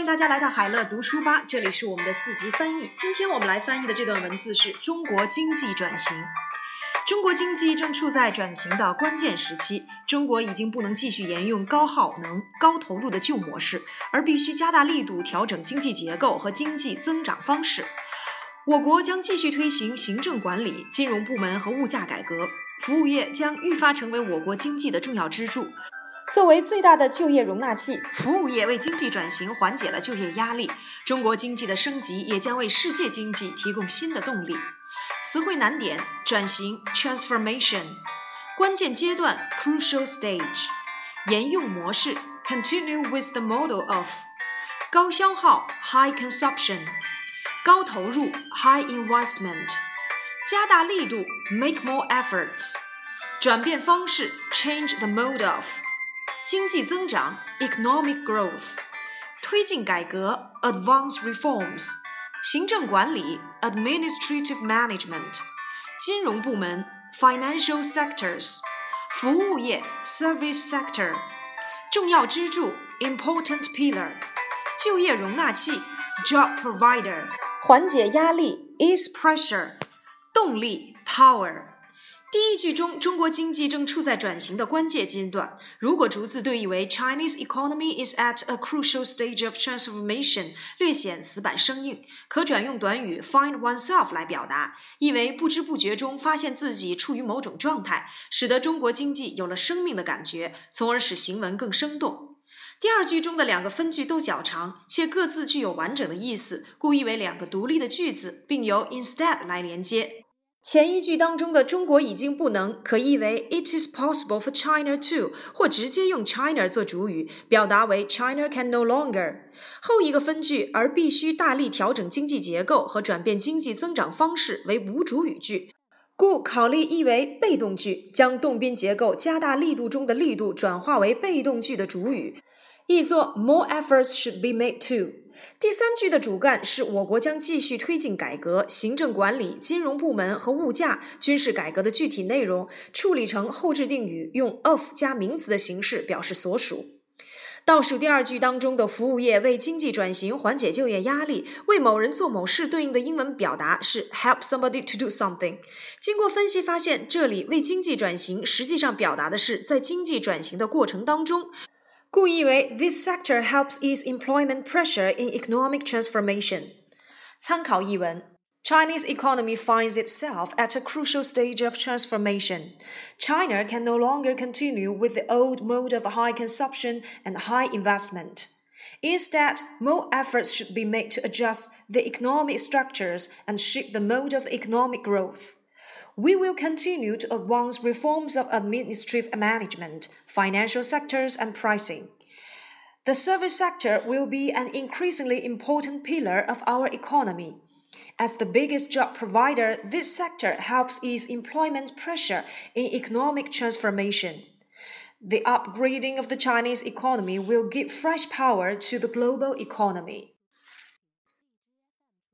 欢迎大家来到海乐读书吧，这里是我们的四级翻译。今天我们来翻译的这段文字是中国经济转型。中国经济正处在转型的关键时期，中国已经不能继续沿用高耗能、高投入的旧模式，而必须加大力度调整经济结构和经济增长方式。我国将继续推行行政管理、金融部门和物价改革，服务业将愈发成为我国经济的重要支柱。作为最大的就业容纳器，服务业为经济转型缓解了就业压力。中国经济的升级也将为世界经济提供新的动力。词汇难点：转型 （transformation）、关键阶段 （crucial stage）、沿用模式 （continue with the model of）、高消耗 （high consumption）、高投入 （high investment）、加大力度 （make more efforts）、转变方式 （change the mode of）。经济增长 （economic growth）、推进改革 （advance reforms）、行政管理 （administrative management）、金融部门 （financial sectors）、服务业 （service sector）、重要支柱 （important pillar）、就业容纳器 （job provider）、缓解压力 （ease pressure）、动力 （power）。 第一句中，中国经济正处在转型的关键阶段。如果逐字对译为 Chinese economy is at a crucial stage of transformation，略显死板生硬，可转用短语 find oneself 来表达，意为不知不觉中发现自己处于某种状态，使得中国经济有了生命的感觉，从而使行文更生动。第二句中的两个分句都较长，且各自具有完整的意思，故译为两个独立的句子，并由 instead 来连接。前一句当中的“中国已经不能”可译为 “It is possible for China to”，或直接用 China 做主语，表达为 “China can no longer”。后一个分句“而必须大力调整经济结构和转变经济增长方式”为无主语句，故考虑译为被动句，将动宾结构加大力度中的力度转化为被动句的主语，译作 “More efforts should be made to”。第三句的主干是我国将继续推进改革，行政管理、金融部门和物价均是改革的具体内容，处理成后置定语，用 of 加名词的形式表示所属。倒数第二句当中的服务业为经济转型缓解就业压力，为某人做某事对应的英文表达是 help somebody to do something。经过分析发现，这里为经济转型实际上表达的是在经济转型的过程当中。故意为 This sector helps ease employment pressure in economic transformation。参考译文：Chinese economy finds itself at a crucial stage of transformation. China can no longer continue with the old mode of high consumption and high investment. Instead, more efforts should be made to adjust the economic structures and shape the mode of economic growth. We will continue to advance reforms of administrative management, financial sectors, and pricing. The service sector will be an increasingly important pillar of our economy. As the biggest job provider, this sector helps ease employment pressure in economic transformation. The upgrading of the Chinese economy will give fresh power to the global economy.